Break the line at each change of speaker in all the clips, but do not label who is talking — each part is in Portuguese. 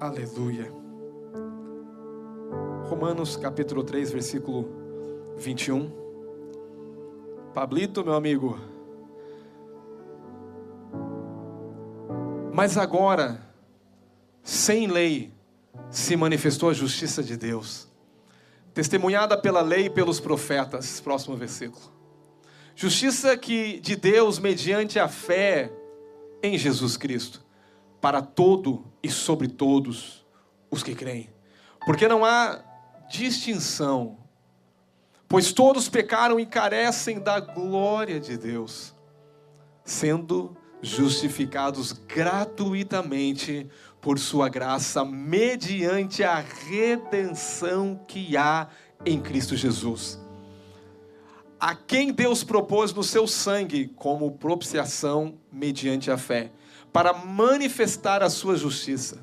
Aleluia. Romanos capítulo 3, versículo 21. Pablito, meu amigo. Mas agora, sem lei, se manifestou a justiça de Deus, testemunhada pela lei e pelos profetas. Próximo versículo. Justiça que de Deus mediante a fé em Jesus Cristo, para todo e sobre todos os que creem. Porque não há distinção, pois todos pecaram e carecem da glória de Deus, sendo justificados gratuitamente por sua graça, mediante a redenção que há em Cristo Jesus. A quem Deus propôs no seu sangue como propiciação mediante a fé, para manifestar a sua justiça,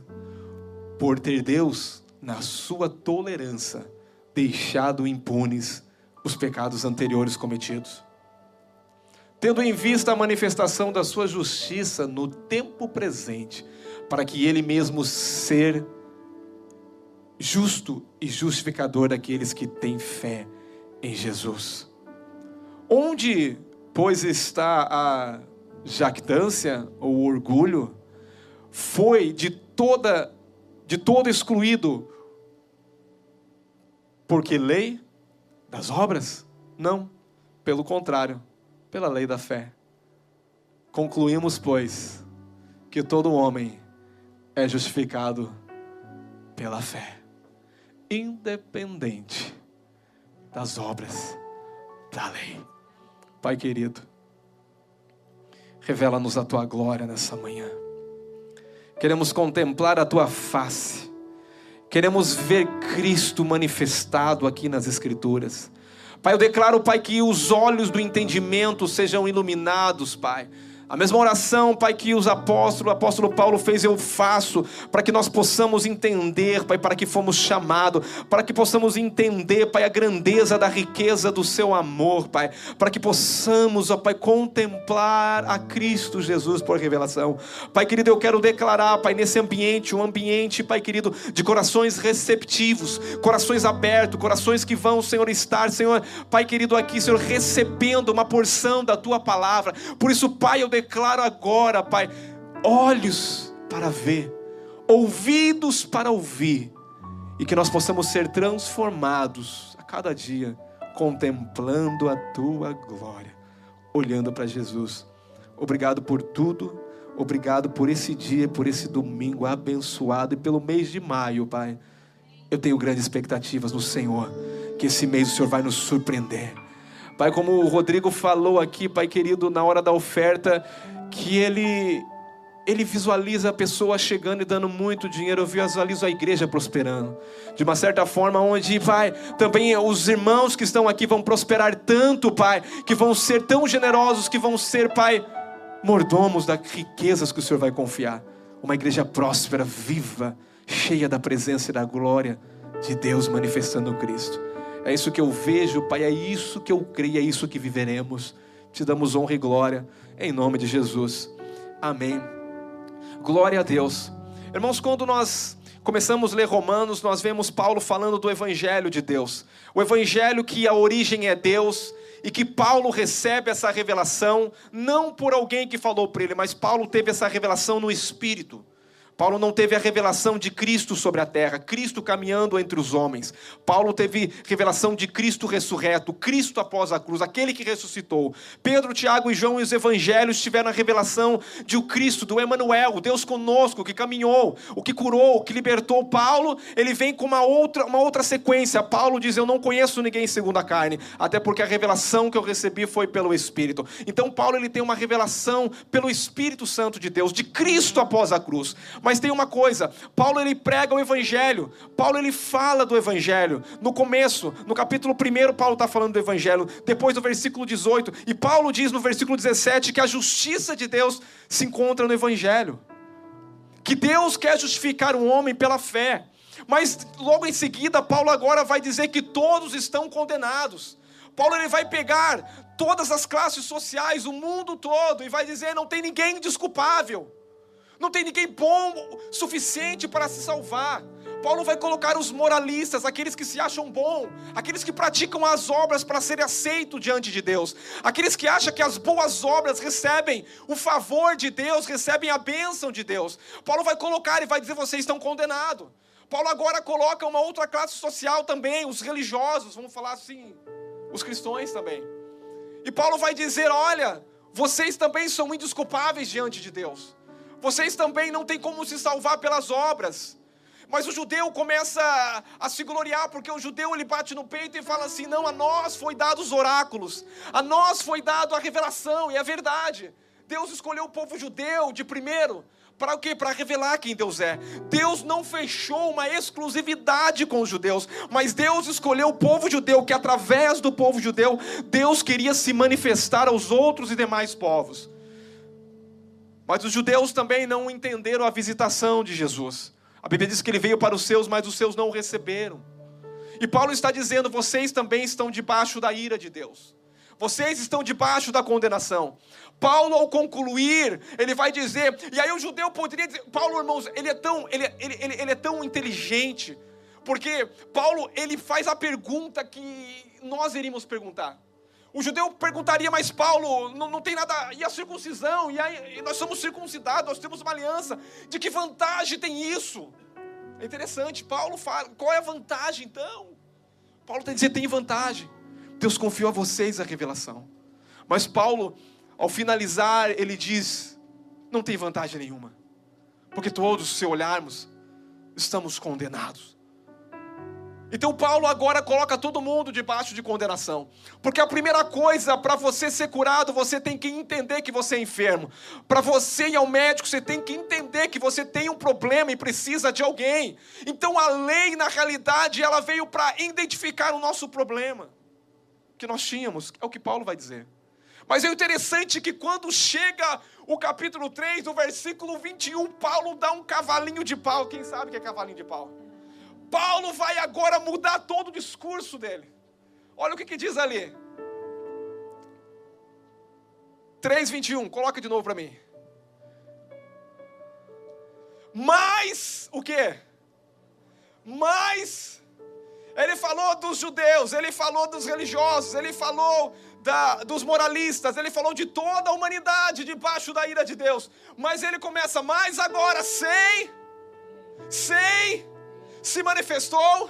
por ter Deus, na sua tolerância, deixado impunes os pecados anteriores cometidos tendo em vista a manifestação da sua justiça no tempo presente, para que ele mesmo ser justo e justificador daqueles que têm fé em Jesus. Onde, pois, está a jactância ou orgulho? Foi de toda de todo excluído porque lei das obras? Não, pelo contrário pela lei da fé. Concluímos, pois, que todo homem é justificado pela fé, independente das obras da lei. Pai querido, revela-nos a tua glória nessa manhã. Queremos contemplar a tua face. Queremos ver Cristo manifestado aqui nas Escrituras. Pai, eu declaro, Pai, que os olhos do entendimento sejam iluminados, Pai a mesma oração, Pai, que os apóstolos, o apóstolo Paulo fez, eu faço, para que nós possamos entender, Pai, para que fomos chamados, para que possamos entender, Pai, a grandeza da riqueza do Seu amor, Pai, para que possamos, ó Pai, contemplar a Cristo Jesus por revelação. Pai querido, eu quero declarar, Pai, nesse ambiente, um ambiente, Pai querido, de corações receptivos, corações abertos, corações que vão, Senhor, estar, Senhor, Pai querido, aqui, Senhor, recebendo uma porção da Tua palavra. Por isso, Pai, eu declaro agora, Pai, olhos para ver, ouvidos para ouvir, e que nós possamos ser transformados a cada dia, contemplando a tua glória, olhando para Jesus. Obrigado por tudo, obrigado por esse dia, por esse domingo abençoado e pelo mês de maio, Pai. Eu tenho grandes expectativas no Senhor, que esse mês o Senhor vai nos surpreender Pai, como o Rodrigo falou aqui, Pai querido, na hora da oferta, que ele ele visualiza a pessoa chegando e dando muito dinheiro, eu visualizo a igreja prosperando. De uma certa forma, onde, Pai, também os irmãos que estão aqui vão prosperar tanto, Pai, que vão ser tão generosos, que vão ser, Pai, mordomos das riquezas que o Senhor vai confiar. Uma igreja próspera, viva, cheia da presença e da glória de Deus manifestando Cristo. É isso que eu vejo, Pai, é isso que eu creio, é isso que viveremos. Te damos honra e glória, em nome de Jesus. Amém. Glória a Deus. Irmãos, quando nós começamos a ler Romanos, nós vemos Paulo falando do Evangelho de Deus. O Evangelho que a origem é Deus e que Paulo recebe essa revelação, não por alguém que falou para ele, mas Paulo teve essa revelação no Espírito. Paulo não teve a revelação de Cristo sobre a terra, Cristo caminhando entre os homens. Paulo teve revelação de Cristo ressurreto, Cristo após a cruz, aquele que ressuscitou. Pedro, Tiago e João e os evangelhos tiveram a revelação de o Cristo, do Emanuel, o Deus conosco, que caminhou, o que curou, o que libertou. Paulo, ele vem com uma outra, uma outra sequência. Paulo diz: Eu não conheço ninguém segundo a carne, até porque a revelação que eu recebi foi pelo Espírito. Então, Paulo ele tem uma revelação pelo Espírito Santo de Deus, de Cristo após a cruz. Mas tem uma coisa, Paulo ele prega o evangelho. Paulo ele fala do evangelho. No começo, no capítulo 1, Paulo está falando do evangelho. Depois do versículo 18, e Paulo diz no versículo 17 que a justiça de Deus se encontra no evangelho. Que Deus quer justificar o homem pela fé. Mas logo em seguida, Paulo agora vai dizer que todos estão condenados. Paulo ele vai pegar todas as classes sociais, o mundo todo, e vai dizer: não tem ninguém desculpável. Não tem ninguém bom suficiente para se salvar. Paulo vai colocar os moralistas, aqueles que se acham bom, aqueles que praticam as obras para serem aceitos diante de Deus, aqueles que acham que as boas obras recebem o favor de Deus, recebem a bênção de Deus. Paulo vai colocar e vai dizer: vocês estão condenados. Paulo agora coloca uma outra classe social também, os religiosos, vamos falar assim, os cristãos também. E Paulo vai dizer: olha, vocês também são indesculpáveis diante de Deus. Vocês também não têm como se salvar pelas obras. Mas o judeu começa a se gloriar, porque o judeu ele bate no peito e fala assim: não, a nós foi dado os oráculos, a nós foi dado a revelação, e é verdade. Deus escolheu o povo judeu de primeiro, para o quê? Para revelar quem Deus é. Deus não fechou uma exclusividade com os judeus, mas Deus escolheu o povo judeu, que através do povo judeu, Deus queria se manifestar aos outros e demais povos. Mas os judeus também não entenderam a visitação de Jesus. A Bíblia diz que ele veio para os seus, mas os seus não o receberam. E Paulo está dizendo: vocês também estão debaixo da ira de Deus. Vocês estão debaixo da condenação. Paulo, ao concluir, ele vai dizer, e aí o judeu poderia dizer, Paulo, irmãos, ele é tão, ele, ele, ele, ele é tão inteligente, porque Paulo, ele faz a pergunta que nós iríamos perguntar. O judeu perguntaria, mas Paulo, não, não tem nada. E a circuncisão? E, aí, e nós somos circuncidados, nós temos uma aliança. De que vantagem tem isso? É interessante, Paulo fala, qual é a vantagem então? Paulo está dizendo, tem vantagem. Deus confiou a vocês a revelação. Mas Paulo, ao finalizar, ele diz: não tem vantagem nenhuma. Porque todos, se olharmos, estamos condenados. Então Paulo agora coloca todo mundo debaixo de condenação. Porque a primeira coisa, para você ser curado, você tem que entender que você é enfermo. Para você ir ao médico, você tem que entender que você tem um problema e precisa de alguém. Então a lei, na realidade, ela veio para identificar o nosso problema que nós tínhamos, é o que Paulo vai dizer. Mas é interessante que quando chega o capítulo 3, no versículo 21, Paulo dá um cavalinho de pau. Quem sabe o que é cavalinho de pau? Paulo vai agora mudar todo o discurso dele. Olha o que, que diz ali. 3:21, coloca de novo para mim. Mas o que? Mas ele falou dos judeus, ele falou dos religiosos, ele falou da, dos moralistas, ele falou de toda a humanidade debaixo da ira de Deus. Mas ele começa, mas agora sei, sei se manifestou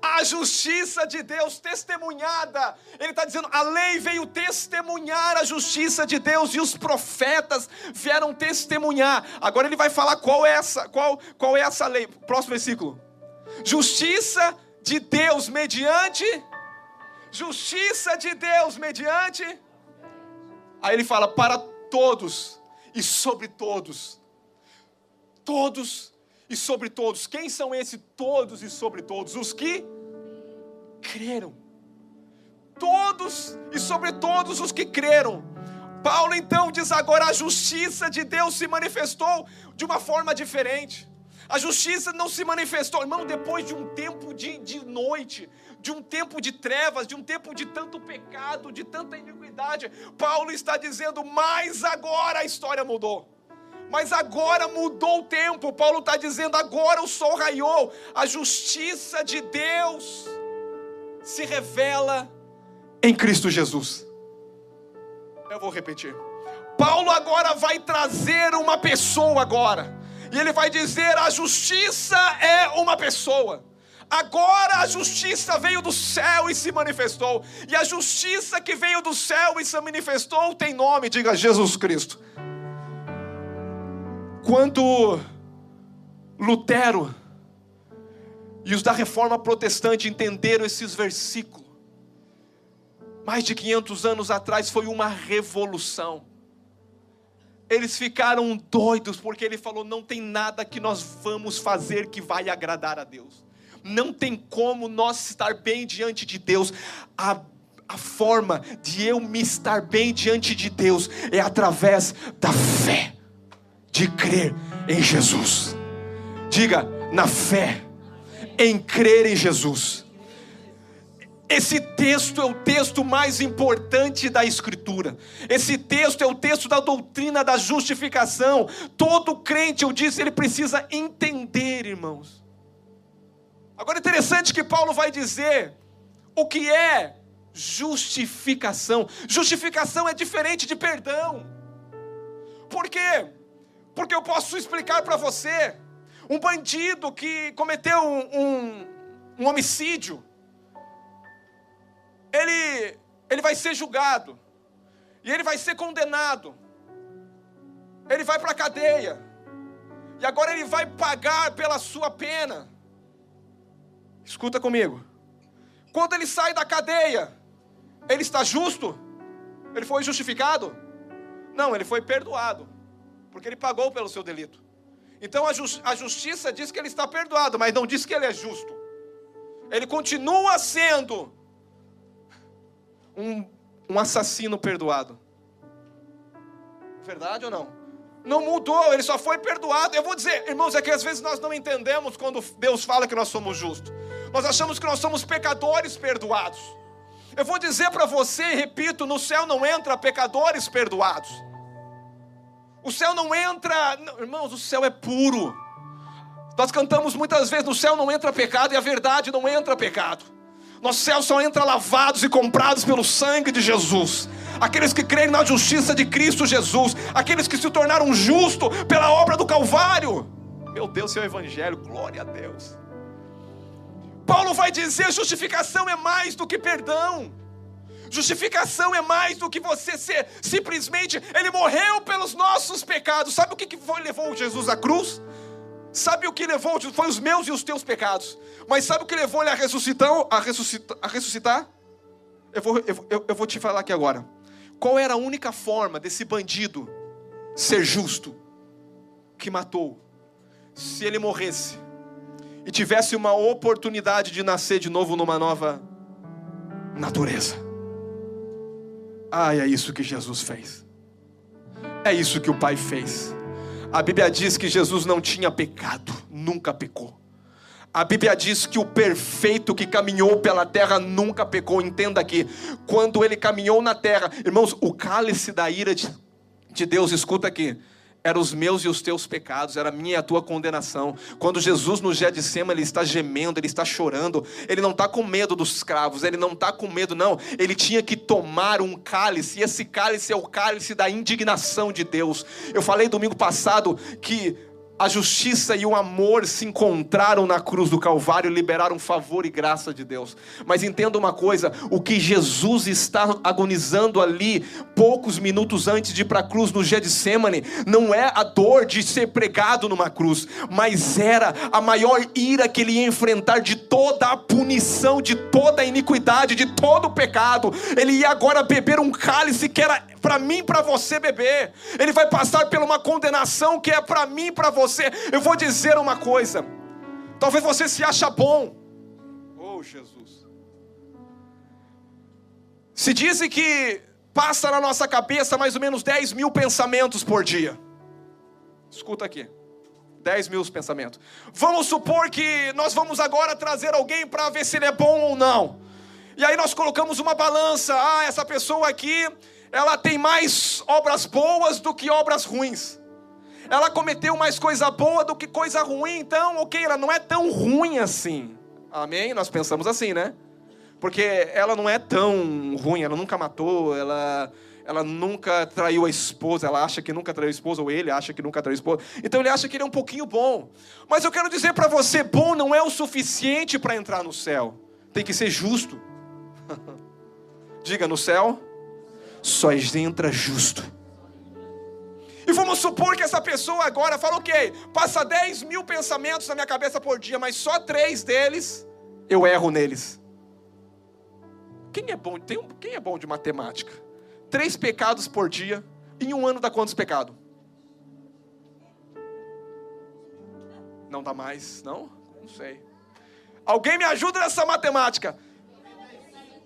a justiça de Deus testemunhada. Ele está dizendo: a lei veio testemunhar a justiça de Deus e os profetas vieram testemunhar. Agora ele vai falar qual é essa, qual, qual é essa lei. Próximo versículo. Justiça de Deus mediante justiça de Deus mediante Aí ele fala para todos e sobre todos. Todos e sobre todos. Quem são esses todos e sobre todos? Os que creram. Todos e sobre todos os que creram. Paulo então diz agora: a justiça de Deus se manifestou de uma forma diferente. A justiça não se manifestou, irmão, depois de um tempo de, de noite, de um tempo de trevas, de um tempo de tanto pecado, de tanta iniquidade. Paulo está dizendo, mas agora a história mudou mas agora mudou o tempo. Paulo está dizendo: agora o sol raiou, a justiça de Deus se revela em Cristo Jesus. Eu vou repetir. Paulo agora vai trazer uma pessoa agora. E ele vai dizer: a justiça é uma pessoa. Agora a justiça veio do céu e se manifestou. E a justiça que veio do céu e se manifestou tem nome, diga Jesus Cristo. Quando Lutero e os da reforma protestante entenderam esses versículos, mais de 500 anos atrás foi uma revolução. Eles ficaram doidos porque ele falou: não tem nada que nós vamos fazer que vai agradar a Deus. Não tem como nós estar bem diante de Deus. A, a forma de eu me estar bem diante de Deus é através da fé de crer em Jesus. Diga, na fé, em crer em Jesus. Esse texto é o texto mais importante da Escritura. Esse texto é o texto da doutrina da justificação. Todo crente, eu disse, ele precisa entender, irmãos. Agora é interessante que Paulo vai dizer o que é justificação. Justificação é diferente de perdão. Por quê? Porque eu posso explicar para você. Um bandido que cometeu um, um, um homicídio, ele, ele vai ser julgado, e ele vai ser condenado, ele vai para a cadeia, e agora ele vai pagar pela sua pena. Escuta comigo. Quando ele sai da cadeia, ele está justo? Ele foi justificado? Não, ele foi perdoado, porque ele pagou pelo seu delito. Então a, just, a justiça diz que ele está perdoado, mas não diz que ele é justo. Ele continua sendo um, um assassino perdoado. Verdade ou não? Não mudou, ele só foi perdoado. Eu vou dizer, irmãos, é que às vezes nós não entendemos quando Deus fala que nós somos justos. Nós achamos que nós somos pecadores perdoados. Eu vou dizer para você, repito, no céu não entra pecadores perdoados. O céu não entra, irmãos, o céu é puro. Nós cantamos muitas vezes: no céu não entra pecado, e a verdade não entra pecado. Nosso céu só entra lavados e comprados pelo sangue de Jesus. Aqueles que creem na justiça de Cristo Jesus, aqueles que se tornaram justos pela obra do Calvário. Meu Deus, seu Evangelho, glória a Deus. Paulo vai dizer: justificação é mais do que perdão. Justificação é mais do que você ser simplesmente, ele morreu pelos nossos pecados. Sabe o que foi, levou Jesus à cruz? Sabe o que levou? Foi os meus e os teus pecados. Mas sabe o que levou ele a ressuscitar? A? A ressuscitar? Eu, vou, eu, eu vou te falar aqui agora. Qual era a única forma desse bandido ser justo que matou? Se ele morresse e tivesse uma oportunidade de nascer de novo numa nova natureza. Ah, é isso que Jesus fez. É isso que o Pai fez. A Bíblia diz que Jesus não tinha pecado, nunca pecou. A Bíblia diz que o perfeito que caminhou pela terra nunca pecou. Entenda aqui, quando ele caminhou na terra, irmãos, o cálice da ira de, de Deus, escuta aqui, eram os meus e os teus pecados, era a minha e a tua condenação. Quando Jesus no cima, ele está gemendo, ele está chorando, ele não está com medo dos escravos, ele não está com medo, não. Ele tinha que tomar um cálice, e esse cálice é o cálice da indignação de Deus. Eu falei domingo passado que a justiça e o amor se encontraram na cruz do Calvário liberaram favor e graça de Deus. Mas entenda uma coisa: o que Jesus está agonizando ali, poucos minutos antes de ir para a cruz no Getsemane, não é a dor de ser pregado numa cruz, mas era a maior ira que ele ia enfrentar de toda a punição, de toda a iniquidade, de todo o pecado. Ele ia agora beber um cálice que era para mim, para você beber. Ele vai passar por uma condenação que é para mim, para você. Eu vou dizer uma coisa. Talvez você se acha bom. Oh, Jesus. Se dizem que passa na nossa cabeça mais ou menos 10 mil pensamentos por dia. Escuta aqui. 10 mil pensamentos. Vamos supor que nós vamos agora trazer alguém para ver se ele é bom ou não. E aí nós colocamos uma balança. Ah, essa pessoa aqui ela tem mais obras boas do que obras ruins. Ela cometeu mais coisa boa do que coisa ruim, então, ok, ela não é tão ruim assim. Amém? Nós pensamos assim, né? Porque ela não é tão ruim, ela nunca matou, ela, ela nunca traiu a esposa, ela acha que nunca traiu a esposa, ou ele acha que nunca traiu a esposa. Então ele acha que ele é um pouquinho bom. Mas eu quero dizer para você: bom não é o suficiente para entrar no céu, tem que ser justo. Diga no céu só entra justo. E vamos supor que essa pessoa agora fala, ok, passa 10 mil pensamentos na minha cabeça por dia, mas só três deles eu erro neles. Quem é bom, tem um, quem é bom de matemática? Três pecados por dia, em um ano dá quantos pecados? Não dá mais, não? Não sei. Alguém me ajuda nessa matemática?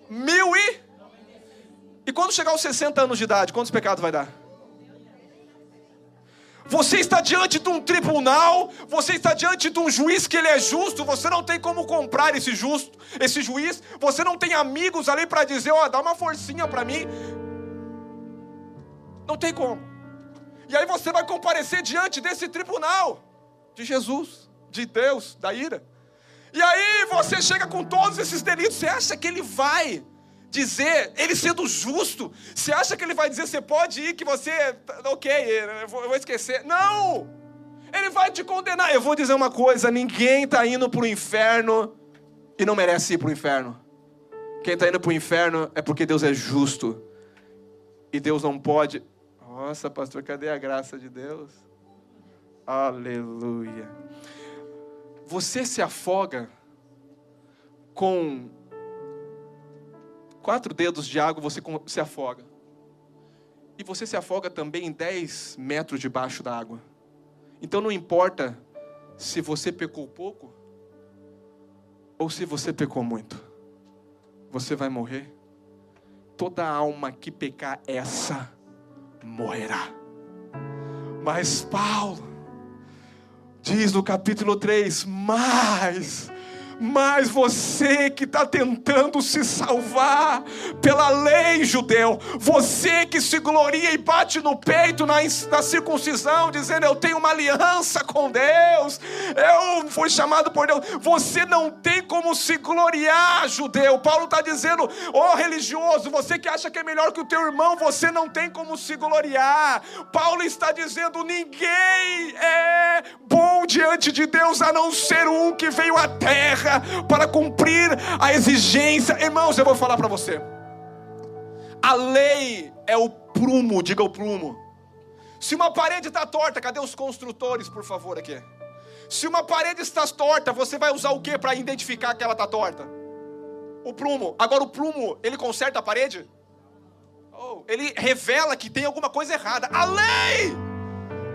Mil e e quando chegar aos 60 anos de idade, quantos pecados vai dar? Você está diante de um tribunal, você está diante de um juiz que ele é justo, você não tem como comprar esse justo, esse juiz, você não tem amigos ali para dizer, ó, oh, dá uma forcinha para mim. Não tem como. E aí você vai comparecer diante desse tribunal de Jesus, de Deus, da ira. E aí você chega com todos esses delitos, você acha que ele vai dizer, ele sendo justo, você acha que ele vai dizer, você pode ir, que você, ok, eu vou, eu vou esquecer. Não! Ele vai te condenar. Eu vou dizer uma coisa: ninguém está indo para o inferno e não merece ir para o inferno. Quem está indo para o inferno é porque Deus é justo. E Deus não pode. Nossa, pastor, cadê a graça de Deus? Aleluia. Você se afoga com quatro dedos de água, você se afoga. E você se afoga também em 10 metros debaixo da água. Então não importa se você pecou pouco ou se você pecou muito. Você vai morrer. Toda alma que pecar essa morrerá. Mas Paulo diz no capítulo 3: Mas mas você que está tentando se salvar pela lei judeu, você que se gloria e bate no peito na, na circuncisão, dizendo eu tenho uma aliança com Deus, eu fui chamado por Deus, você não tem como se gloriar, judeu. Paulo está dizendo, ó oh, religioso, você que acha que é melhor que o teu irmão, você não tem como se gloriar. Paulo está dizendo, ninguém é bom diante de Deus a não ser um que veio à terra para cumprir a exigência. Irmãos, eu vou falar para você. A lei é o prumo, diga o prumo. Se uma parede está torta, cadê os construtores, por favor, aqui? Se uma parede está torta, você vai usar o que para identificar que ela está torta? O prumo. Agora o prumo, ele conserta a parede? Oh, ele revela que tem alguma coisa errada. A lei,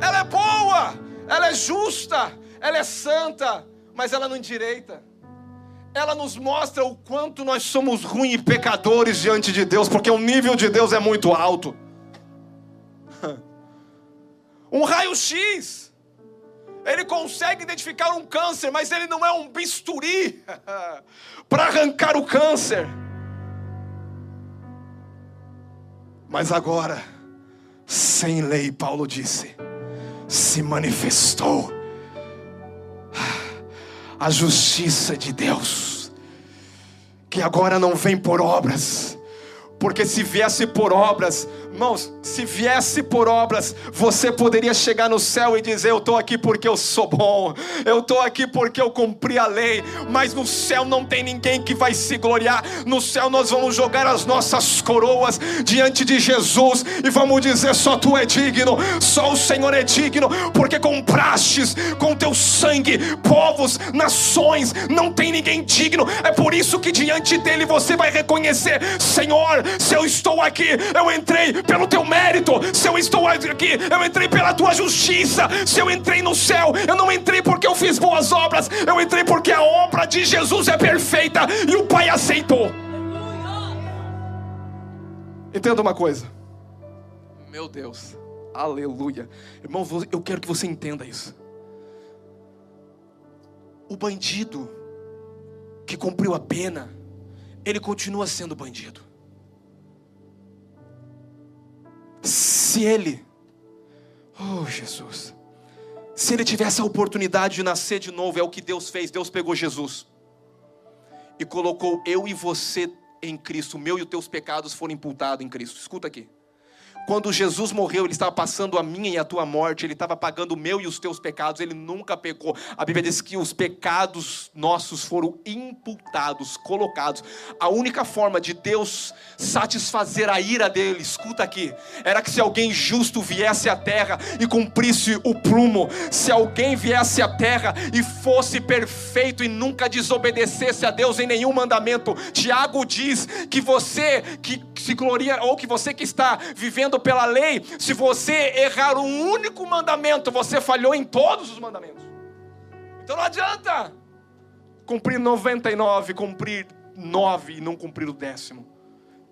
ela é boa, ela é justa, ela é santa, mas ela não endireita ela nos mostra o quanto nós somos ruins e pecadores diante de Deus, porque o nível de Deus é muito alto. Um raio-x, ele consegue identificar um câncer, mas ele não é um bisturi para arrancar o câncer. Mas agora, sem lei, Paulo disse, se manifestou. A justiça de Deus, que agora não vem por obras, porque se viesse por obras, Irmãos, se viesse por obras, você poderia chegar no céu e dizer: Eu estou aqui porque eu sou bom, eu estou aqui porque eu cumpri a lei. Mas no céu não tem ninguém que vai se gloriar. No céu nós vamos jogar as nossas coroas diante de Jesus e vamos dizer: Só tu é digno, só o Senhor é digno, porque comprastes com teu sangue povos, nações, não tem ninguém digno. É por isso que diante dele você vai reconhecer: Senhor, se eu estou aqui, eu entrei pelo teu mérito, se eu estou aqui, eu entrei pela tua justiça, se eu entrei no céu, eu não entrei porque eu fiz boas obras, eu entrei porque a obra de Jesus é perfeita e o Pai aceitou. Entenda uma coisa, meu Deus, aleluia, irmão, eu quero que você entenda isso. O bandido que cumpriu a pena, ele continua sendo bandido. Se ele, oh Jesus, se ele tivesse a oportunidade de nascer de novo, é o que Deus fez. Deus pegou Jesus e colocou eu e você em Cristo. O meu e os teus pecados foram imputados em Cristo. Escuta aqui. Quando Jesus morreu, ele estava passando a minha e a tua morte, ele estava pagando o meu e os teus pecados, ele nunca pecou. A Bíblia diz que os pecados nossos foram imputados, colocados. A única forma de Deus satisfazer a ira dele, escuta aqui, era que se alguém justo viesse à terra e cumprisse o prumo, se alguém viesse à terra e fosse perfeito e nunca desobedecesse a Deus em nenhum mandamento. Tiago diz que você que se gloria, ou que você que está vivendo pela lei, se você errar um único mandamento, você falhou em todos os mandamentos. Então não adianta cumprir 99, cumprir 9 e não cumprir o décimo.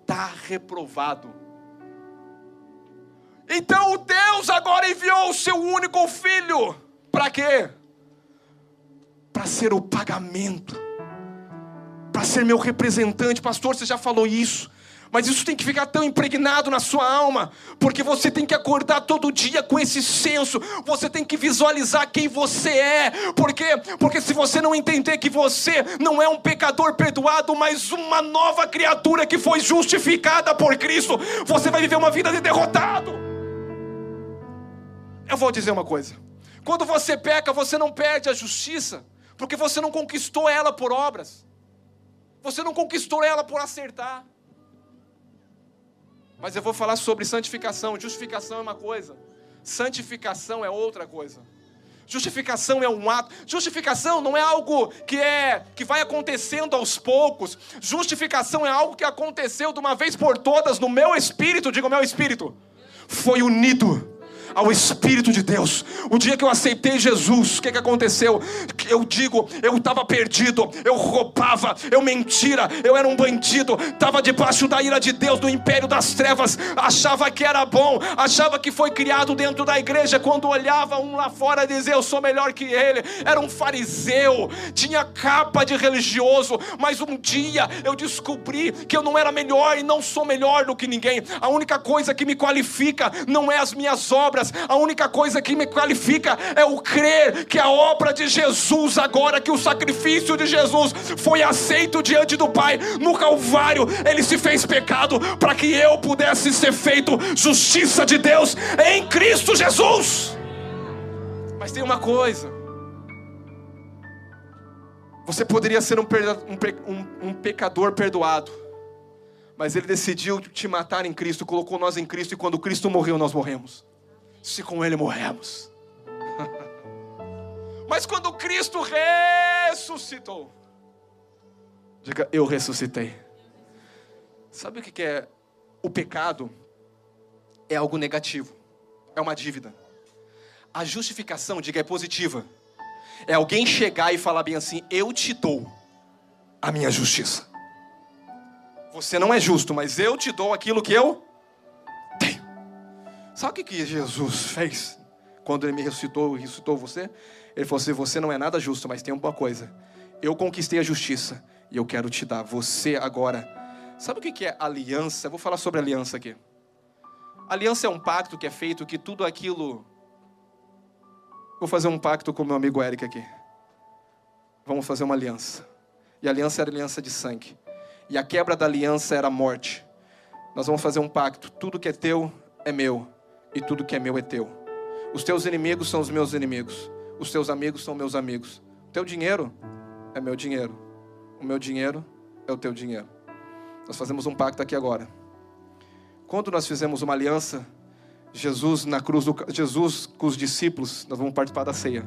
Está reprovado. Então Deus agora enviou o seu único filho. Para quê? Para ser o pagamento. Para ser meu representante. Pastor, você já falou isso. Mas isso tem que ficar tão impregnado na sua alma, porque você tem que acordar todo dia com esse senso, você tem que visualizar quem você é, porque porque se você não entender que você não é um pecador perdoado, mas uma nova criatura que foi justificada por Cristo, você vai viver uma vida de derrotado. Eu vou dizer uma coisa: quando você peca, você não perde a justiça, porque você não conquistou ela por obras, você não conquistou ela por acertar. Mas eu vou falar sobre santificação. Justificação é uma coisa, santificação é outra coisa. Justificação é um ato. Justificação não é algo que é que vai acontecendo aos poucos. Justificação é algo que aconteceu de uma vez por todas no meu espírito, digo meu espírito, foi unido ao Espírito de Deus. O dia que eu aceitei Jesus, o que, que aconteceu? Eu digo, eu estava perdido, eu roubava, eu mentira, eu era um bandido, estava debaixo da ira de Deus, do império das trevas, achava que era bom, achava que foi criado dentro da igreja, quando olhava um lá fora dizia, eu sou melhor que ele, era um fariseu, tinha capa de religioso, mas um dia eu descobri que eu não era melhor e não sou melhor do que ninguém, a única coisa que me qualifica não é as minhas obras, a única coisa que me qualifica é o crer que a obra de Jesus, agora que o sacrifício de Jesus foi aceito diante do Pai no Calvário, ele se fez pecado para que eu pudesse ser feito justiça de Deus em Cristo Jesus. Mas tem uma coisa. Você poderia ser um, um, um, pecador perdoado, mas Ele decidiu te matar em Cristo, colocou nós em Cristo, e quando Cristo morreu, nós morremos se com Ele morremos. Mas quando Cristo ressuscitou, diga, eu ressuscitei. Sabe o que é o pecado? É algo negativo, é uma dívida. A justificação, diga, é positiva. É alguém chegar e falar bem assim: Eu te dou a minha justiça. Você não é justo, mas eu te dou aquilo que eu Sabe o que, Jesus fez quando ele me ressuscitou e ressuscitou você? Ele falou assim: Você não é nada justo, mas tem uma coisa. Eu conquistei a justiça e eu quero te dar. Você agora. Sabe o que, é aliança? Vou falar sobre aliança aqui. Aliança é um pacto que é feito que tudo aquilo. Vou fazer um pacto com meu amigo Eric aqui. Vamos fazer uma aliança. E a aliança era aliança de sangue. E a quebra da aliança era a morte. Nós vamos fazer um pacto. Tudo que é teu é meu e tudo que é meu é teu. Os teus inimigos são os meus inimigos, os teus amigos são meus amigos. O teu dinheiro é meu dinheiro, o meu dinheiro é o teu dinheiro. Nós fazemos um pacto aqui agora. Quando nós fizemos uma aliança, Jesus na cruz do, Jesus com os discípulos, nós vamos participar da ceia.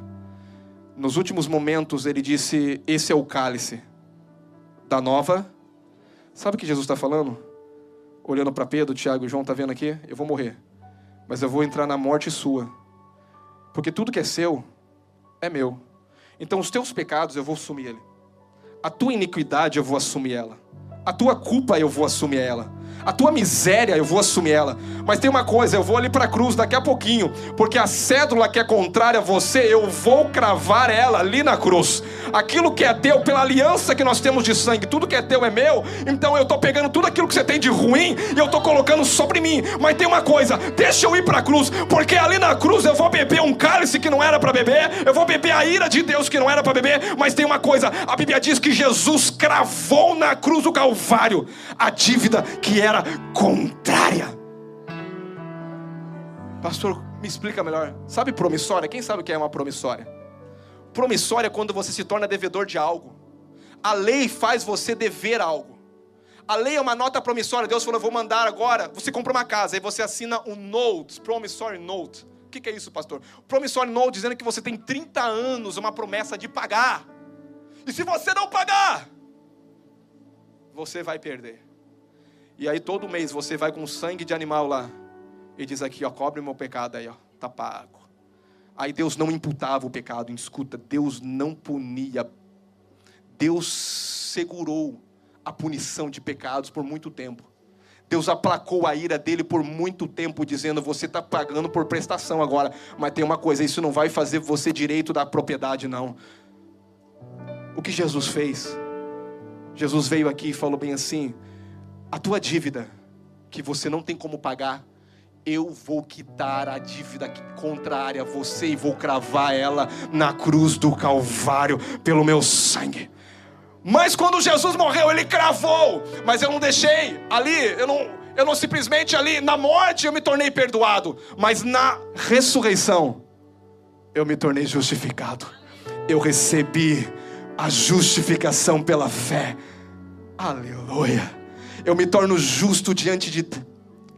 Nos últimos momentos ele disse: Esse é o cálice da nova. Sabe o que Jesus está falando? Olhando para Pedro, Tiago e João, está vendo aqui? Eu vou morrer mas eu vou entrar na morte sua. Porque tudo que é seu é meu. Então os teus pecados eu vou assumir ele. A tua iniquidade eu vou assumir ela. A tua culpa eu vou assumir ela. A tua miséria eu vou assumir ela. Mas tem uma coisa, eu vou ali para a cruz daqui a pouquinho, porque a cédula que é contrária a você, eu vou cravar ela ali na cruz. Aquilo que é teu, pela aliança que nós temos de sangue, tudo que é teu é meu. Então eu estou pegando tudo aquilo que você tem de ruim e eu estou colocando sobre mim. Mas tem uma coisa, deixa eu ir para a cruz, porque ali na cruz eu vou beber um cálice que não era para beber, eu vou beber a ira de Deus que não era para beber. Mas tem uma coisa, a Bíblia diz que Jesus cravou na cruz do Calvário a dívida que era contrária. Pastor, me explica melhor. Sabe promissória? Quem sabe o que é uma promissória? Promissória é quando você se torna devedor de algo. A lei faz você dever algo. A lei é uma nota promissória. Deus falou: eu vou mandar agora. Você compra uma casa, aí você assina um note, promissory note. O que, que é isso, pastor? Promissory note dizendo que você tem 30 anos, uma promessa de pagar. E se você não pagar, você vai perder. E aí todo mês você vai com sangue de animal lá e diz aqui, ó, cobre meu pecado aí, ó, tá pago. Aí Deus não imputava o pecado, escuta, Deus não punia. Deus segurou a punição de pecados por muito tempo. Deus aplacou a ira dele por muito tempo, dizendo: Você está pagando por prestação agora. Mas tem uma coisa: isso não vai fazer você direito da propriedade, não. O que Jesus fez? Jesus veio aqui e falou bem assim: A tua dívida, que você não tem como pagar, eu vou quitar a dívida contrária a você e vou cravar ela na cruz do Calvário pelo meu sangue. Mas quando Jesus morreu, ele cravou, mas eu não deixei ali, eu não, eu não simplesmente ali na morte eu me tornei perdoado, mas na ressurreição eu me tornei justificado. Eu recebi a justificação pela fé. Aleluia. Eu me torno justo diante de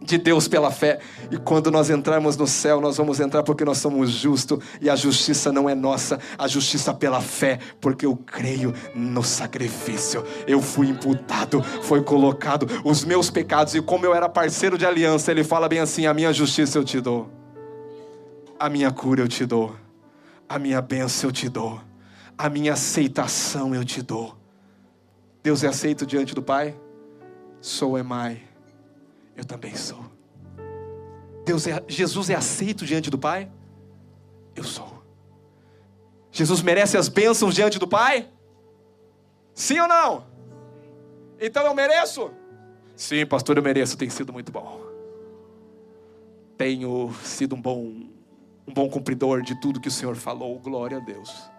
de Deus pela fé. E quando nós entrarmos no céu, nós vamos entrar porque nós somos justos. E a justiça não é nossa, a justiça pela fé, porque eu creio no sacrifício. Eu fui imputado, foi colocado os meus pecados. E como eu era parceiro de aliança, ele fala bem assim: a minha justiça eu te dou, a minha cura eu te dou, a minha bênção eu te dou, a minha aceitação eu te dou. Deus é aceito diante do Pai? Sou emai eu também sou. Deus é, Jesus é aceito diante do Pai? Eu sou. Jesus merece as bênçãos diante do Pai? Sim ou não? Então eu mereço? Sim, pastor, eu mereço, tem sido muito bom. Tenho sido um bom, um bom cumpridor de tudo que o Senhor falou, glória a Deus.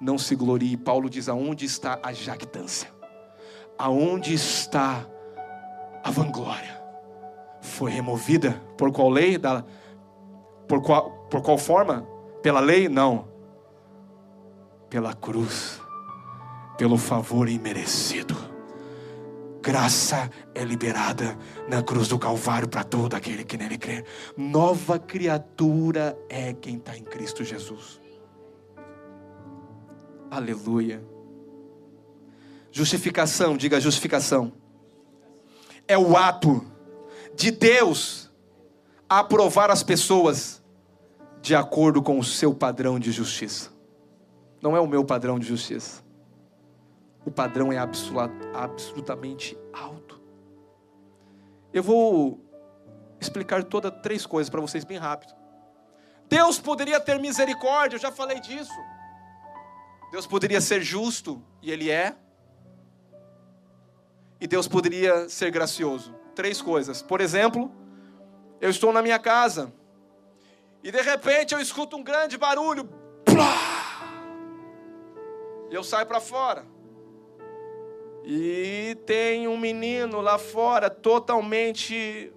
Não se glorie, Paulo diz: aonde está a jactância? Aonde está a vanglória? foi removida por qual lei? Da, por, qual, por qual forma? Pela lei? Não. Pela cruz. Pelo favor imerecido. Graça é liberada na cruz do Calvário para todo aquele que nele crê. Nova criatura é quem está em Cristo Jesus. Aleluia. Justificação, diga justificação. É o ato de Deus aprovar as pessoas de acordo com o seu padrão de justiça. Não é o meu padrão de justiça. O padrão é absolutamente alto. Eu vou explicar todas três coisas para vocês bem rápido. Deus poderia ter misericórdia, eu já falei disso. Deus poderia ser justo, e Ele é. E Deus poderia ser gracioso três coisas. Por exemplo, eu estou na minha casa e de repente eu escuto um grande barulho. E eu saio para fora. E tem um menino lá fora totalmente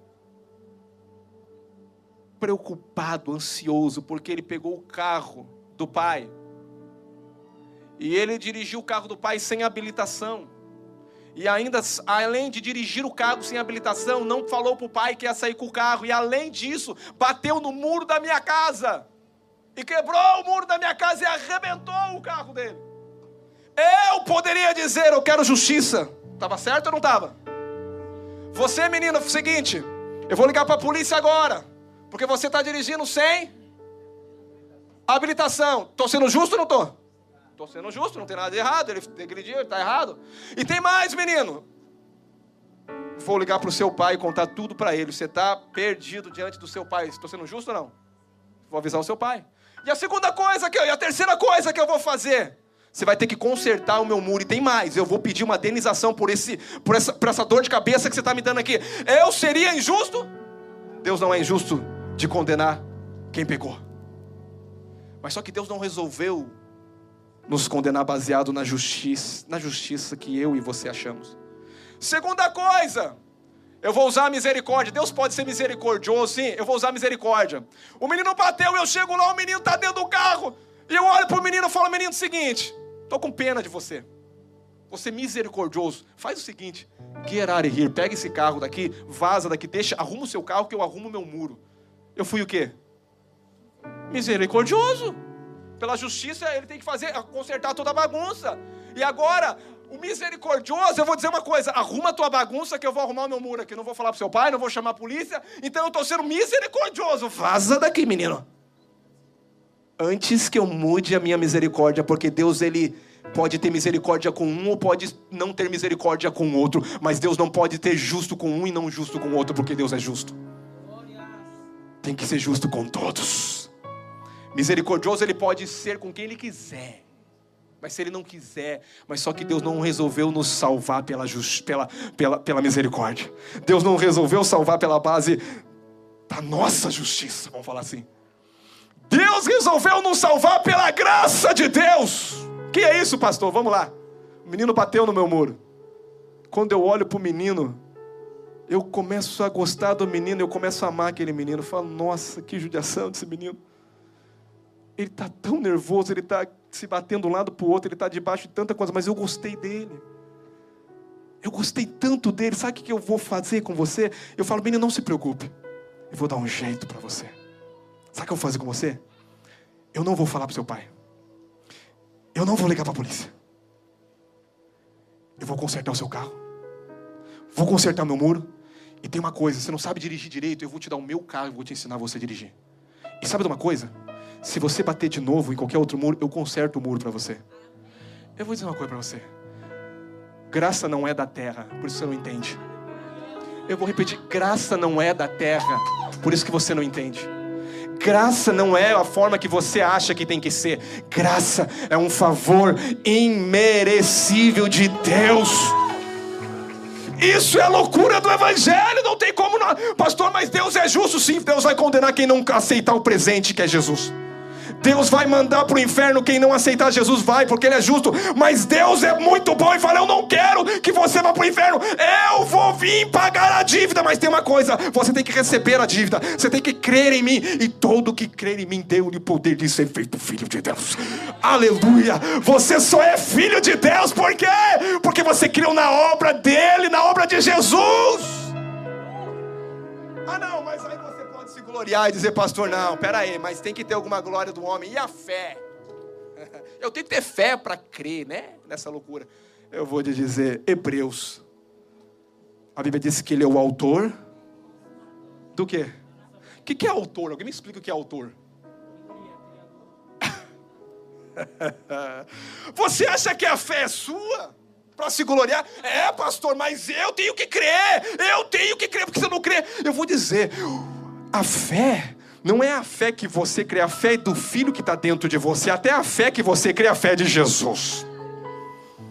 preocupado, ansioso, porque ele pegou o carro do pai. E ele dirigiu o carro do pai sem habilitação. E ainda, além de dirigir o carro sem habilitação, não falou para o pai que ia sair com o carro. E além disso, bateu no muro da minha casa. E quebrou o muro da minha casa e arrebentou o carro dele. Eu poderia dizer, eu quero justiça. Estava certo ou não estava? Você, menino, é o seguinte: eu vou ligar para a polícia agora. Porque você está dirigindo sem habilitação. Estou sendo justo ou não estou? Estou sendo justo, não tem nada de errado. Ele agrediu, ele está errado. E tem mais, menino. Vou ligar para o seu pai e contar tudo para ele. Você está perdido diante do seu pai. Estou sendo justo ou não? Vou avisar o seu pai. E a segunda coisa que eu, e a terceira coisa que eu vou fazer. Você vai ter que consertar o meu muro. E tem mais. Eu vou pedir uma indenização por, esse, por, essa, por essa dor de cabeça que você está me dando aqui. Eu seria injusto? Deus não é injusto de condenar quem pecou. Mas só que Deus não resolveu nos condenar baseado na justiça, na justiça que eu e você achamos. Segunda coisa, eu vou usar a misericórdia. Deus pode ser misericordioso, sim. Eu vou usar a misericórdia. O menino bateu, eu chego lá, o menino está dentro do carro. E eu olho para o menino e falo: Menino, seguinte, estou com pena de você. Você é misericordioso. Faz o seguinte: get out of here. Pega esse carro daqui, vaza daqui, deixa, arruma o seu carro que eu arrumo o meu muro. Eu fui o quê? Misericordioso pela justiça, ele tem que fazer, consertar toda a bagunça. E agora, o misericordioso, eu vou dizer uma coisa: arruma tua bagunça que eu vou arrumar o meu muro aqui. Não vou falar pro seu pai, não vou chamar a polícia. Então eu estou sendo misericordioso. Vaza daqui, menino. Antes que eu mude a minha misericórdia, porque Deus, ele pode ter misericórdia com um ou pode não ter misericórdia com o outro, mas Deus não pode ter justo com um e não justo com o outro, porque Deus é justo. Tem que ser justo com todos. Misericordioso ele pode ser com quem ele quiser. Mas se ele não quiser, mas só que Deus não resolveu nos salvar pela, just, pela, pela, pela misericórdia. Deus não resolveu salvar pela base da nossa justiça, vamos falar assim. Deus resolveu nos salvar pela graça de Deus. Que é isso, pastor? Vamos lá. O menino bateu no meu muro. Quando eu olho para o menino, eu começo a gostar do menino, eu começo a amar aquele menino. Eu falo, nossa, que judiação desse menino. Ele está tão nervoso, ele está se batendo um lado para o outro, ele está debaixo de tanta coisa, mas eu gostei dele. Eu gostei tanto dele, sabe o que eu vou fazer com você? Eu falo, menino, não se preocupe, eu vou dar um jeito para você. Sabe o que eu vou fazer com você? Eu não vou falar para seu pai, eu não vou ligar para a polícia, eu vou consertar o seu carro, vou consertar meu muro, e tem uma coisa: você não sabe dirigir direito, eu vou te dar o meu carro e vou te ensinar você a dirigir. E sabe de uma coisa? Se você bater de novo em qualquer outro muro, eu conserto o muro para você. Eu vou dizer uma coisa para você. Graça não é da terra, por isso você não entende. Eu vou repetir: graça não é da terra, por isso que você não entende. Graça não é a forma que você acha que tem que ser. Graça é um favor imerecível de Deus. Isso é a loucura do Evangelho, não tem como não. Pastor, mas Deus é justo, sim. Deus vai condenar quem não aceitar o presente que é Jesus. Deus vai mandar para o inferno quem não aceitar Jesus vai, porque Ele é justo. Mas Deus é muito bom e fala: Eu não quero que você vá para o inferno. Eu vou vir pagar a dívida. Mas tem uma coisa: você tem que receber a dívida. Você tem que crer em mim. E todo que crer em mim deu-lhe o poder de ser feito filho de Deus. Aleluia! Você só é filho de Deus. Por quê? Porque você creu na obra dele, na obra de Jesus. Ah, não, mas aí você se gloriar e dizer, pastor, não, pera aí, mas tem que ter alguma glória do homem. E a fé? Eu tenho que ter fé para crer, né? Nessa loucura. Eu vou te dizer, Hebreus. A Bíblia diz que ele é o autor do quê? O que, que é autor? Alguém me explica o que é autor? Você acha que a fé é sua? Para se gloriar? É, pastor, mas eu tenho que crer. Eu tenho que crer, porque se eu não crer, eu vou dizer a fé não é a fé que você crê, a fé do filho que está dentro de você, até a fé que você crê, a fé de Jesus.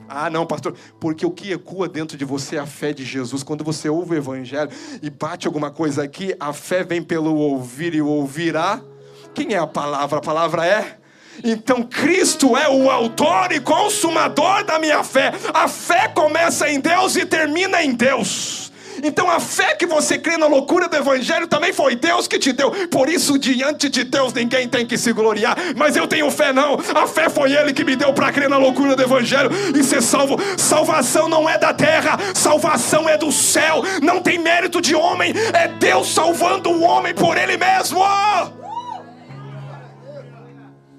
Ah, não, pastor, porque o que ecoa dentro de você é a fé de Jesus. Quando você ouve o Evangelho e bate alguma coisa aqui, a fé vem pelo ouvir e ouvirá. Quem é a palavra? A palavra é. Então Cristo é o autor e consumador da minha fé. A fé começa em Deus e termina em Deus. Então a fé que você crê na loucura do Evangelho também foi Deus que te deu. Por isso, diante de Deus, ninguém tem que se gloriar. Mas eu tenho fé, não. A fé foi Ele que me deu para crer na loucura do Evangelho e ser salvo. Salvação não é da terra, salvação é do céu. Não tem mérito de homem, é Deus salvando o homem por Ele mesmo.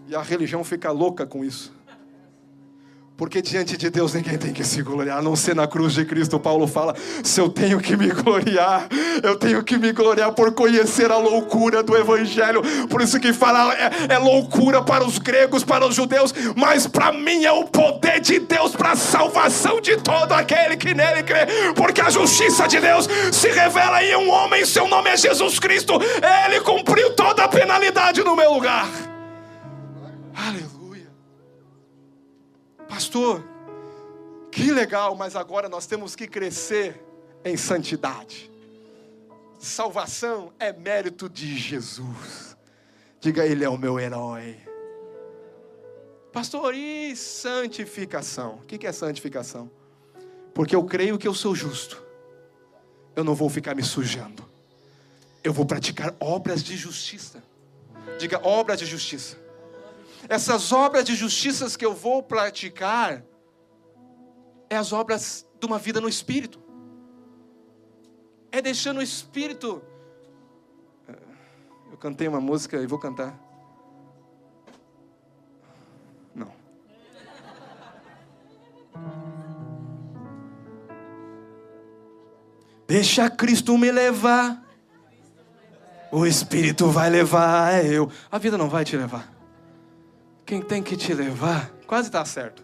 E a religião fica louca com isso. Porque diante de Deus ninguém tem que se gloriar, a não ser na cruz de Cristo. Paulo fala: se eu tenho que me gloriar, eu tenho que me gloriar por conhecer a loucura do Evangelho. Por isso que fala, é, é loucura para os gregos, para os judeus, mas para mim é o poder de Deus para a salvação de todo aquele que nele crê. Porque a justiça de Deus se revela em um homem, seu nome é Jesus Cristo. Ele cumpriu toda a penalidade no meu lugar. Aleluia. Pastor, que legal, mas agora nós temos que crescer em santidade. Salvação é mérito de Jesus. Diga, Ele é o meu herói. Pastor, e santificação? O que é santificação? Porque eu creio que eu sou justo. Eu não vou ficar me sujando. Eu vou praticar obras de justiça. Diga, obras de justiça essas obras de justiça que eu vou praticar, é as obras de uma vida no Espírito. É deixando o Espírito. Eu cantei uma música e vou cantar. Não. Deixa Cristo me levar. O Espírito vai levar eu. A vida não vai te levar. Quem tem que te levar, quase está certo.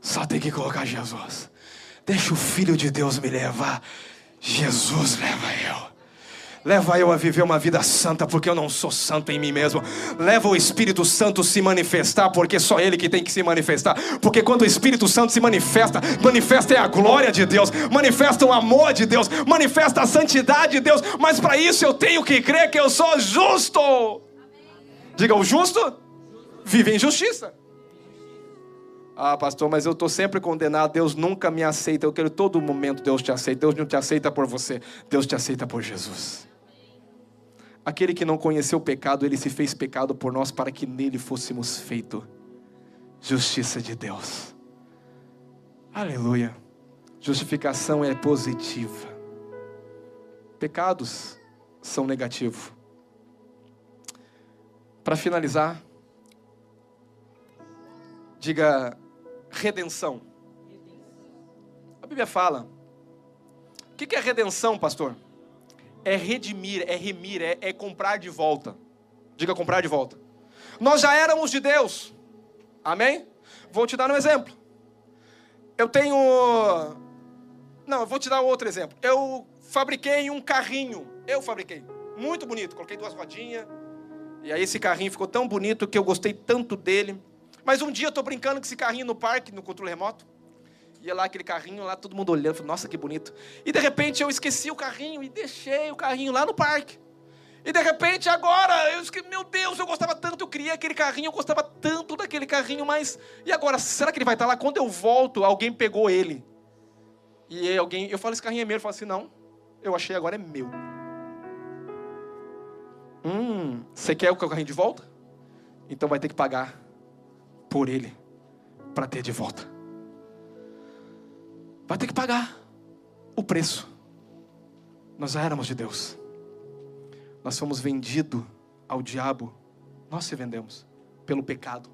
Só tem que colocar Jesus. Deixa o Filho de Deus me levar. Jesus leva eu. Leva eu a viver uma vida santa, porque eu não sou santo em mim mesmo. Leva o Espírito Santo se manifestar, porque só Ele que tem que se manifestar. Porque quando o Espírito Santo se manifesta, manifesta é a glória de Deus, manifesta o amor de Deus, manifesta a santidade de Deus. Mas para isso eu tenho que crer que eu sou justo. Diga, o justo vive em justiça. Ah, pastor, mas eu estou sempre condenado. Deus nunca me aceita. Eu quero todo momento Deus te aceita. Deus não te aceita por você. Deus te aceita por Jesus. Aquele que não conheceu o pecado, ele se fez pecado por nós para que nele fôssemos feito justiça de Deus. Aleluia. Justificação é positiva. Pecados são negativos. Para finalizar, diga redenção. A Bíblia fala. O que é redenção, pastor? É redimir, é remir, é, é comprar de volta. Diga comprar de volta. Nós já éramos de Deus. Amém? Vou te dar um exemplo. Eu tenho. Não, eu vou te dar outro exemplo. Eu fabriquei um carrinho. Eu fabriquei. Muito bonito. Coloquei duas rodinhas. E aí esse carrinho ficou tão bonito que eu gostei tanto dele. Mas um dia eu tô brincando com esse carrinho no parque, no controle remoto. Ia lá aquele carrinho lá, todo mundo olhando, falei, nossa, que bonito. E de repente eu esqueci o carrinho e deixei o carrinho lá no parque. E de repente agora, eu esqueci, meu Deus, eu gostava tanto, eu criei aquele carrinho, eu gostava tanto daquele carrinho, mas e agora, será que ele vai estar lá? Quando eu volto, alguém pegou ele. E alguém, eu falo, esse carrinho é meu, ele fala assim, não, eu achei agora é meu. Hum, você quer o carrinho de volta? Então vai ter que pagar por ele para ter de volta. Vai ter que pagar o preço. Nós já éramos de Deus. Nós fomos vendidos ao diabo. Nós se vendemos pelo pecado.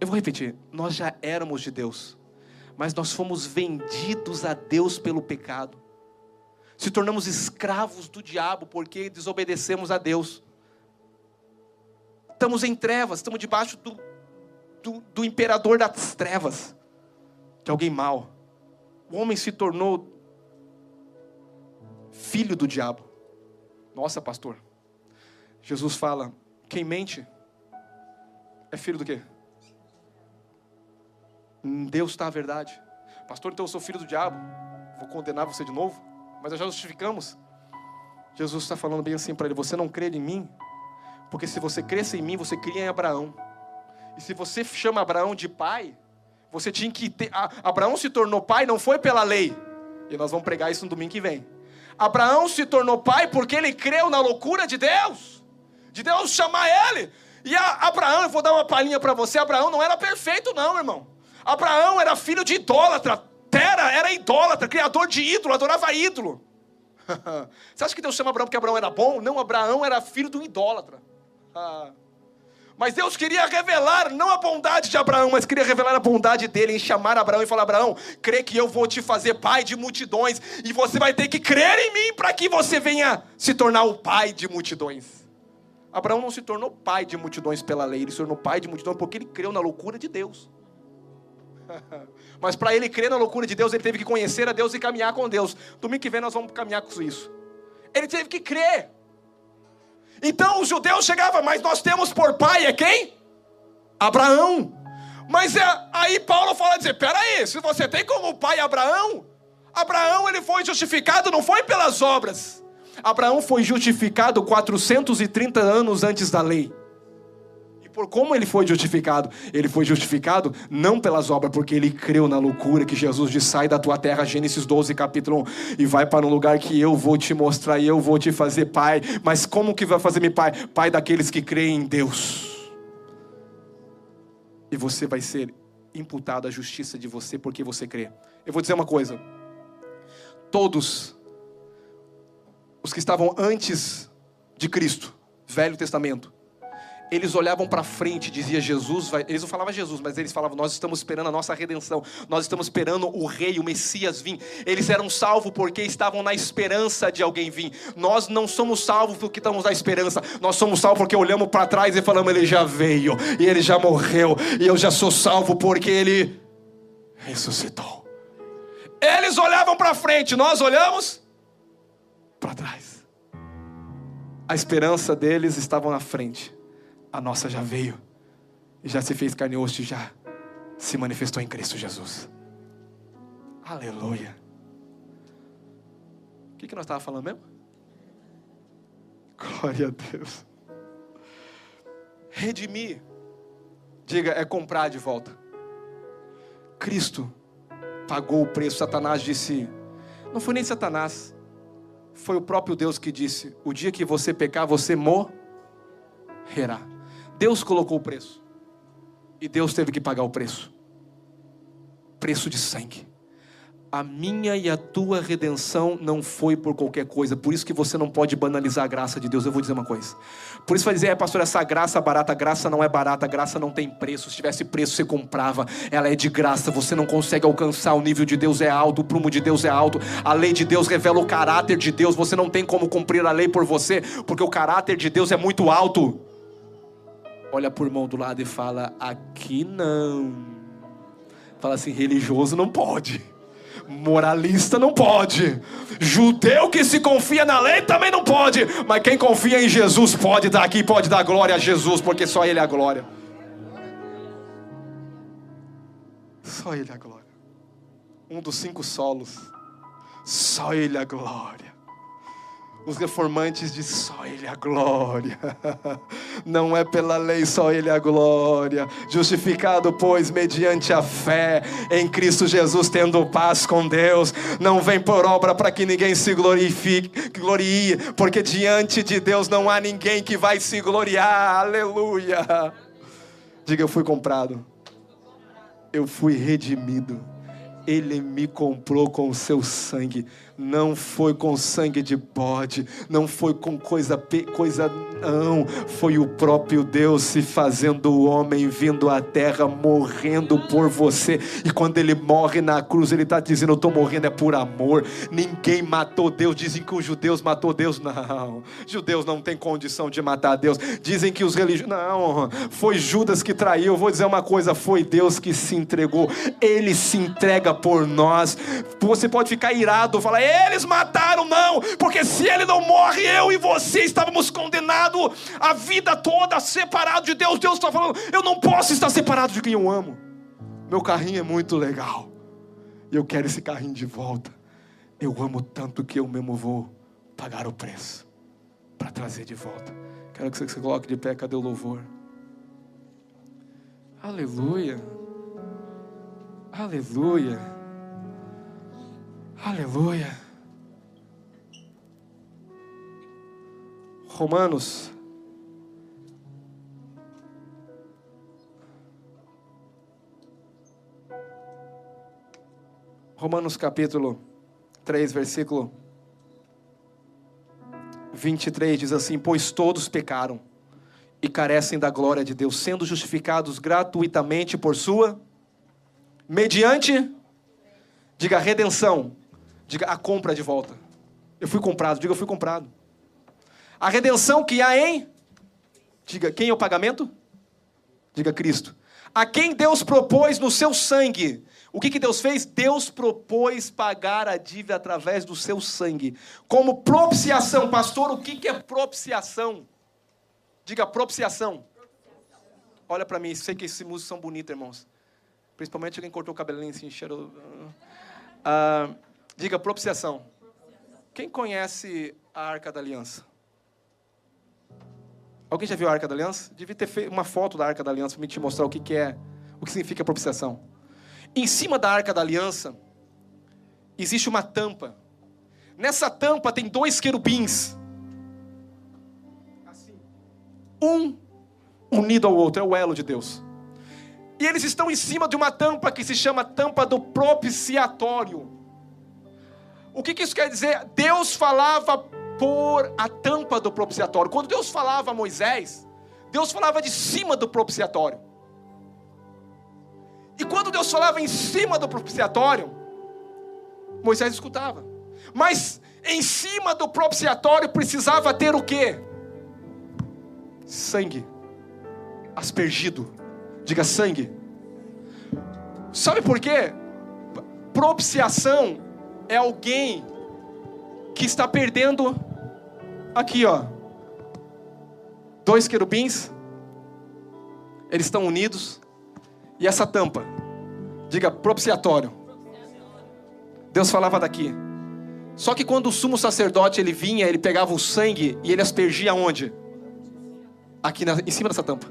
Eu vou repetir. Nós já éramos de Deus. Mas nós fomos vendidos a Deus pelo pecado. Se tornamos escravos do diabo porque desobedecemos a Deus. Estamos em trevas, estamos debaixo do, do, do imperador das trevas, de alguém mau. O homem se tornou filho do diabo. Nossa, pastor. Jesus fala: quem mente é filho do quê? Deus está a verdade. Pastor, então eu sou filho do diabo. Vou condenar você de novo? Mas nós já justificamos. Jesus está falando bem assim para ele: Você não crê em mim? Porque se você cresce em mim, você cria em Abraão. E se você chama Abraão de pai, você tinha que ter. Abraão se tornou pai não foi pela lei. E nós vamos pregar isso no domingo que vem. Abraão se tornou pai porque ele creu na loucura de Deus. De Deus chamar ele. E Abraão, eu vou dar uma palhinha para você: Abraão não era perfeito, não, irmão. Abraão era filho de idólatra. Tera era idólatra, criador de ídolo, adorava ídolo. Você acha que Deus chama Abraão porque Abraão era bom? Não, Abraão era filho de um idólatra. Mas Deus queria revelar, não a bondade de Abraão, mas queria revelar a bondade dele em chamar Abraão e falar: Abraão, crê que eu vou te fazer pai de multidões, e você vai ter que crer em mim para que você venha se tornar o pai de multidões. Abraão não se tornou pai de multidões pela lei, ele se tornou pai de multidões porque ele creu na loucura de Deus. Mas para ele crer na loucura de Deus, ele teve que conhecer a Deus e caminhar com Deus. Domingo que vem nós vamos caminhar com isso. Ele teve que crer. Então os judeus chegavam, mas nós temos por pai é quem? Abraão. Mas é, aí Paulo fala dizer, peraí, se você tem como pai Abraão, Abraão ele foi justificado não foi pelas obras. Abraão foi justificado 430 anos antes da lei por como ele foi justificado. Ele foi justificado não pelas obras, porque ele creu na loucura que Jesus disse: sai da tua terra, Gênesis 12, capítulo 1, e vai para um lugar que eu vou te mostrar e eu vou te fazer pai. Mas como que vai fazer-me pai? Pai daqueles que creem em Deus. E você vai ser imputado a justiça de você porque você crê. Eu vou dizer uma coisa. Todos os que estavam antes de Cristo, Velho Testamento, eles olhavam para frente, dizia Jesus, vai... eles não falavam Jesus, mas eles falavam, nós estamos esperando a nossa redenção, nós estamos esperando o rei, o Messias vir. Eles eram salvos porque estavam na esperança de alguém vir. Nós não somos salvos porque estamos na esperança, nós somos salvos porque olhamos para trás e falamos, ele já veio, e ele já morreu, e eu já sou salvo porque ele ressuscitou. Eles olhavam para frente, nós olhamos para trás. A esperança deles estava na frente a nossa já veio e já se fez carne e osso e já se manifestou em Cristo Jesus. Aleluia. O que, que nós estávamos falando mesmo? Glória a Deus. Redimir, diga, é comprar de volta. Cristo pagou o preço. Satanás disse: não foi nem Satanás, foi o próprio Deus que disse: o dia que você pecar, você morrerá. Deus colocou o preço. E Deus teve que pagar o preço preço de sangue. A minha e a tua redenção não foi por qualquer coisa. Por isso que você não pode banalizar a graça de Deus. Eu vou dizer uma coisa. Por isso vai dizer, é pastor, essa graça barata, a graça não é barata, graça não tem preço. Se tivesse preço, você comprava. Ela é de graça. Você não consegue alcançar. O nível de Deus é alto, o prumo de Deus é alto. A lei de Deus revela o caráter de Deus. Você não tem como cumprir a lei por você, porque o caráter de Deus é muito alto olha por mão do lado e fala: aqui não. Fala assim: religioso não pode. Moralista não pode. Judeu que se confia na lei também não pode. Mas quem confia em Jesus pode estar aqui, pode dar glória a Jesus, porque só Ele é a glória. Só Ele é a glória. Um dos cinco solos. Só Ele é a glória. Os reformantes dizem só Ele é a glória. Não é pela lei, só Ele é a glória. Justificado, pois, mediante a fé em Cristo Jesus, tendo paz com Deus. Não vem por obra para que ninguém se glorifique, glorie, porque diante de Deus não há ninguém que vai se gloriar. Aleluia. Diga, eu fui comprado. Eu fui redimido. Ele me comprou com o seu sangue não foi com sangue de bode, não foi com coisa, coisa não, foi o próprio Deus se fazendo homem, vindo à terra, morrendo por você. E quando ele morre na cruz, ele está dizendo: Eu estou morrendo é por amor. Ninguém matou Deus. Dizem que os judeus matou Deus. Não, judeus não tem condição de matar Deus. Dizem que os religiosos. Não, foi Judas que traiu. Vou dizer uma coisa: foi Deus que se entregou. Ele se entrega por nós. Você pode ficar irado, falar eles mataram, não, porque se ele não morre, eu e você estávamos condenados a vida toda separados de Deus. Deus está falando, eu não posso estar separado de quem eu amo. Meu carrinho é muito legal, e eu quero esse carrinho de volta. Eu amo tanto que eu mesmo vou pagar o preço para trazer de volta. Quero que você coloque de pé, cadê o louvor? Aleluia. Aleluia. Aleluia. Romanos. Romanos capítulo 3, versículo 23 diz assim: Pois todos pecaram e carecem da glória de Deus, sendo justificados gratuitamente por sua, mediante, diga redenção, diga a compra de volta. Eu fui comprado, diga eu fui comprado. A redenção que há em. Diga, quem é o pagamento? Diga Cristo. A quem Deus propôs no seu sangue. O que, que Deus fez? Deus propôs pagar a dívida através do seu sangue. Como propiciação. Pastor, o que, que é propiciação? Diga propiciação. Olha para mim, sei que esses músicos são bonitos, irmãos. Principalmente quem cortou o cabelinho assim, cheiro. Ah, diga propiciação. Quem conhece a Arca da Aliança? Alguém já viu a Arca da Aliança? Devia ter feito uma foto da Arca da Aliança para me te mostrar o que, que é, o que significa propiciação. Em cima da Arca da Aliança existe uma tampa. Nessa tampa tem dois querubins. Um unido ao outro, é o elo de Deus. E eles estão em cima de uma tampa que se chama tampa do propiciatório. O que, que isso quer dizer? Deus falava por a tampa do propiciatório. Quando Deus falava a Moisés, Deus falava de cima do propiciatório. E quando Deus falava em cima do propiciatório, Moisés escutava. Mas em cima do propiciatório precisava ter o quê? Sangue aspergido. Diga sangue. Sabe por quê? Propiciação é alguém que está perdendo aqui, ó. Dois querubins, eles estão unidos, e essa tampa, diga propiciatório. Deus falava daqui. Só que quando o sumo sacerdote ele vinha, ele pegava o sangue e ele aspergia onde? Aqui na, em cima dessa tampa.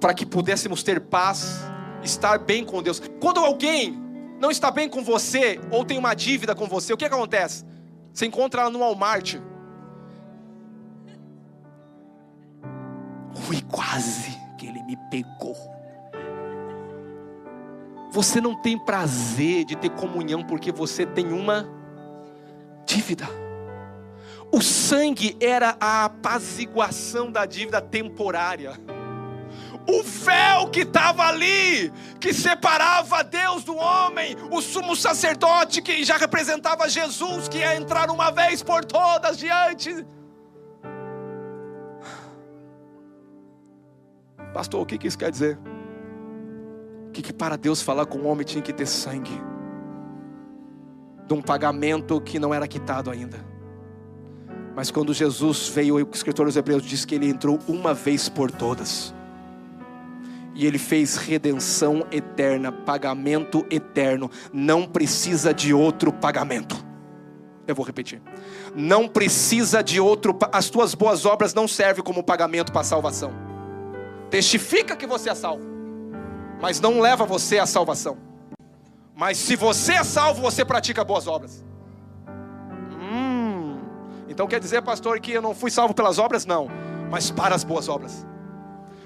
Para que pudéssemos ter paz, estar bem com Deus. Quando alguém não está bem com você ou tem uma dívida com você, o que, que acontece? Você encontra ela no Walmart. Ui, quase que ele me pegou. Você não tem prazer de ter comunhão porque você tem uma dívida. O sangue era a apaziguação da dívida temporária. O véu que estava ali, que separava Deus do homem, o sumo sacerdote que já representava Jesus, que ia entrar uma vez por todas diante. Pastor, o que, que isso quer dizer? que, que para Deus falar com o homem tinha que ter sangue de um pagamento que não era quitado ainda. Mas quando Jesus veio, o escritor dos Hebreus diz que ele entrou uma vez por todas. E ele fez redenção eterna, pagamento eterno. Não precisa de outro pagamento. Eu vou repetir. Não precisa de outro. As tuas boas obras não servem como pagamento para a salvação. Testifica que você é salvo mas não leva você à salvação. Mas se você é salvo, você pratica boas obras. Hum, então quer dizer, pastor, que eu não fui salvo pelas obras? Não, mas para as boas obras.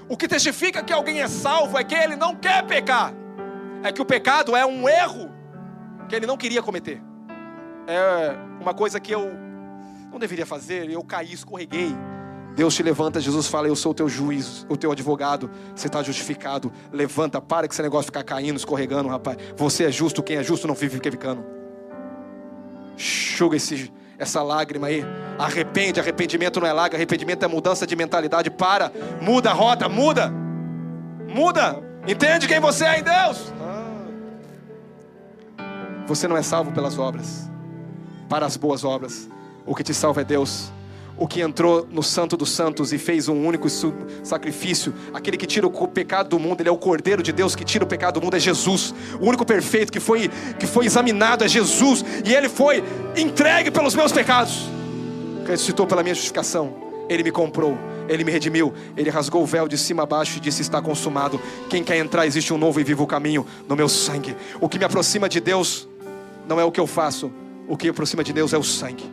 O que testifica que alguém é salvo é que ele não quer pecar, é que o pecado é um erro que ele não queria cometer, é uma coisa que eu não deveria fazer, eu caí, escorreguei, Deus te levanta, Jesus fala: Eu sou o teu juiz, o teu advogado, você está justificado. Levanta, para que esse negócio ficar caindo, escorregando, rapaz. Você é justo, quem é justo não vive ficando. Chuga esse, essa lágrima aí. Arrepende, arrependimento não é lágrima, arrependimento é mudança de mentalidade. Para, muda a rota, muda, muda. Entende quem você é em Deus? Você não é salvo pelas obras, para as boas obras. O que te salva é Deus o que entrou no Santo dos Santos e fez um único sacrifício, aquele que tira o pecado do mundo, ele é o Cordeiro de Deus que tira o pecado do mundo, é Jesus. O único perfeito que foi, que foi examinado é Jesus, e ele foi entregue pelos meus pecados, ressuscitou pela minha justificação, ele me comprou, ele me redimiu, ele rasgou o véu de cima a baixo e disse: Está consumado. Quem quer entrar, existe um novo e vivo caminho no meu sangue. O que me aproxima de Deus não é o que eu faço, o que me aproxima de Deus é o sangue.